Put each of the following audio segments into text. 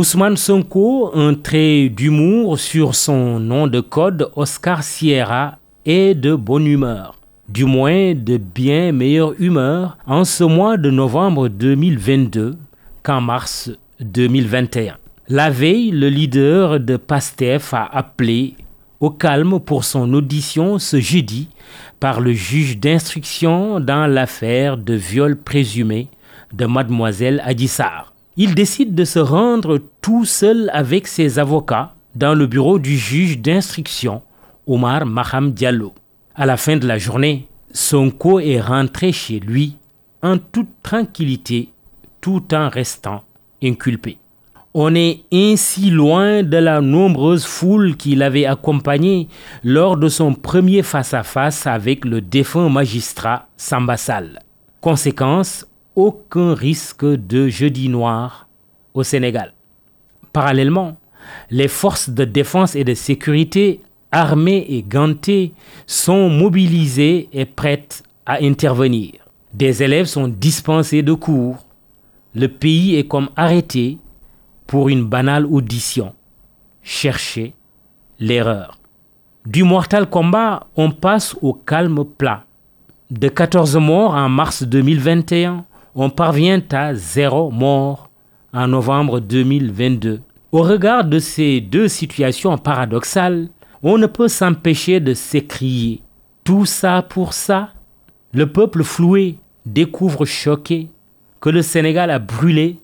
Ousmane Sonko, un trait d'humour sur son nom de code Oscar Sierra, est de bonne humeur, du moins de bien meilleure humeur en ce mois de novembre 2022 qu'en mars 2021. La veille, le leader de PASTEF a appelé au calme pour son audition ce jeudi par le juge d'instruction dans l'affaire de viol présumé de mademoiselle Adissar. Il décide de se rendre tout seul avec ses avocats dans le bureau du juge d'instruction, Omar Maham Diallo. À la fin de la journée, Sonko est rentré chez lui en toute tranquillité tout en restant inculpé. On est ainsi loin de la nombreuse foule qui l'avait accompagné lors de son premier face-à-face avec le défunt magistrat Sambassal. Conséquence, aucun risque de jeudi noir au Sénégal. Parallèlement, les forces de défense et de sécurité armées et gantées sont mobilisées et prêtes à intervenir. Des élèves sont dispensés de cours. Le pays est comme arrêté pour une banale audition. Chercher l'erreur. Du mortal combat, on passe au calme plat. De 14 morts en mars 2021, on parvient à zéro mort en novembre 2022. Au regard de ces deux situations paradoxales, on ne peut s'empêcher de s'écrier Tout ça pour ça? Le peuple floué découvre choqué que le Sénégal a brûlé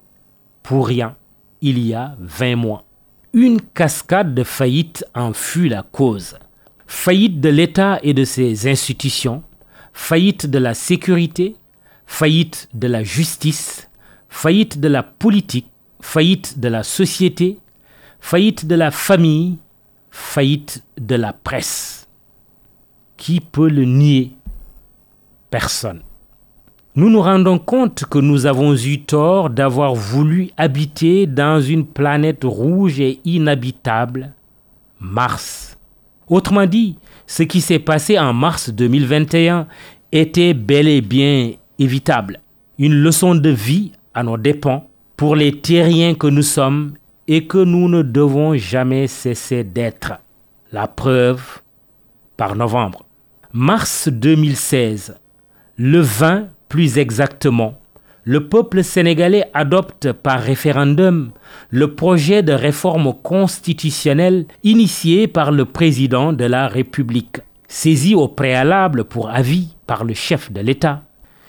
pour rien il y a 20 mois. Une cascade de faillites en fut la cause. Faillite de l'État et de ses institutions, faillite de la sécurité, faillite de la justice, faillite de la politique, faillite de la société, faillite de la famille, faillite de la presse. Qui peut le nier? Personne nous nous rendons compte que nous avons eu tort d'avoir voulu habiter dans une planète rouge et inhabitable, Mars. Autrement dit, ce qui s'est passé en mars 2021 était bel et bien Une leçon de vie à nos dépens pour les terriens que nous sommes et que nous ne devons jamais cesser d'être. La preuve par novembre. Mars 2016, le 20 plus exactement, le peuple sénégalais adopte par référendum le projet de réforme constitutionnelle initié par le président de la République, saisi au préalable pour avis par le chef de l'État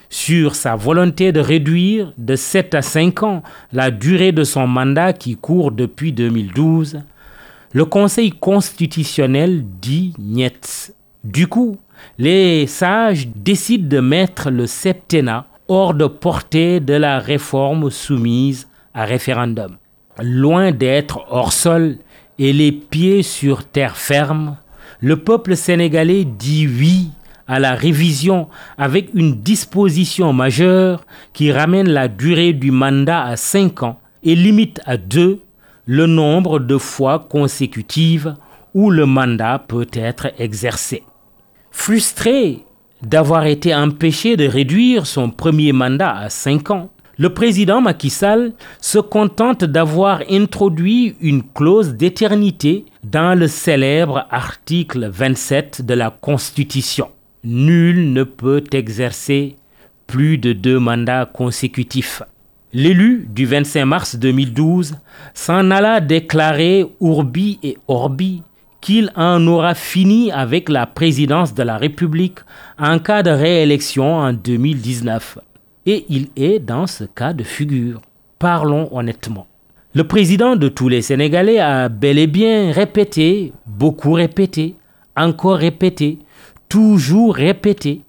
sur sa volonté de réduire de 7 à 5 ans la durée de son mandat qui court depuis 2012, le Conseil constitutionnel dit niet. Du coup, les sages décident de mettre le septennat hors de portée de la réforme soumise à référendum. Loin d'être hors sol et les pieds sur terre ferme, le peuple sénégalais dit oui à la révision avec une disposition majeure qui ramène la durée du mandat à 5 ans et limite à 2 le nombre de fois consécutives où le mandat peut être exercé. Frustré d'avoir été empêché de réduire son premier mandat à 5 ans, le président Macky Sall se contente d'avoir introduit une clause d'éternité dans le célèbre article 27 de la Constitution. Nul ne peut exercer plus de deux mandats consécutifs. L'élu du 25 mars 2012 s'en alla déclarer Urbi et Orbi qu'il en aura fini avec la présidence de la République en cas de réélection en 2019. Et il est dans ce cas de figure. Parlons honnêtement. Le président de tous les Sénégalais a bel et bien répété, beaucoup répété, encore répété, toujours répété,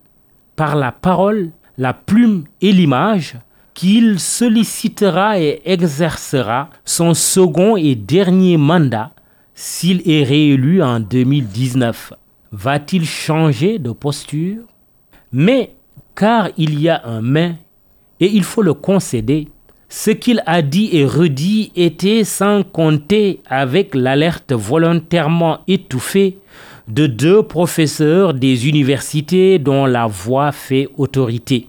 par la parole, la plume et l'image, qu'il sollicitera et exercera son second et dernier mandat s'il est réélu en 2019, va-t-il changer de posture? Mais car il y a un mais, et il faut le concéder, ce qu'il a dit et redit était sans compter avec l'alerte volontairement étouffée de deux professeurs des universités dont la voix fait autorité.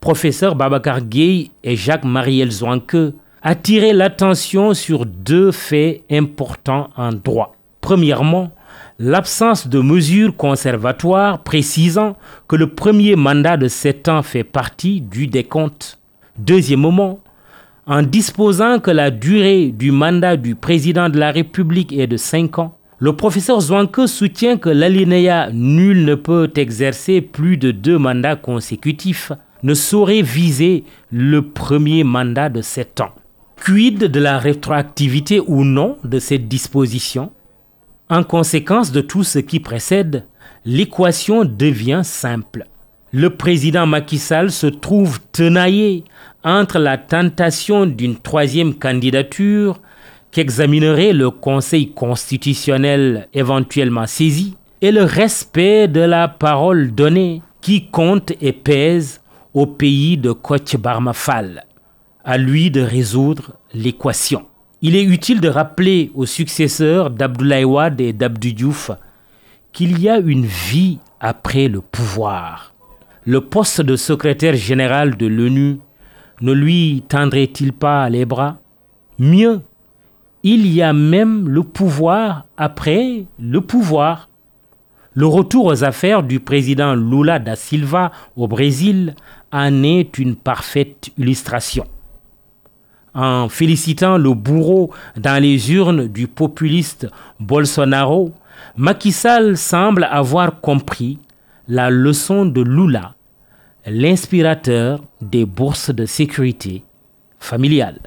Professeur Babacar Gueye et Jacques Mariel Zouanque, attirer l'attention sur deux faits importants en droit. Premièrement, l'absence de mesures conservatoires précisant que le premier mandat de sept ans fait partie du décompte. Deuxièmement, en disposant que la durée du mandat du président de la République est de cinq ans, le professeur Zwanke soutient que l'alinéa nul ne peut exercer plus de deux mandats consécutifs ne saurait viser le premier mandat de sept ans. Quid de la rétroactivité ou non de cette disposition? En conséquence de tout ce qui précède, l'équation devient simple. Le président Macky Sall se trouve tenaillé entre la tentation d'une troisième candidature qu'examinerait le Conseil constitutionnel éventuellement saisi et le respect de la parole donnée qui compte et pèse au pays de Koch Barmafal. À lui de résoudre l'équation. Il est utile de rappeler aux successeurs d'Abdoulaye Wade et d'Abdou Diouf qu'il y a une vie après le pouvoir. Le poste de secrétaire général de l'ONU ne lui tendrait-il pas les bras? Mieux, il y a même le pouvoir après le pouvoir. Le retour aux affaires du président Lula da Silva au Brésil en est une parfaite illustration. En félicitant le bourreau dans les urnes du populiste Bolsonaro, Macky Sall semble avoir compris la leçon de Lula, l'inspirateur des bourses de sécurité familiale.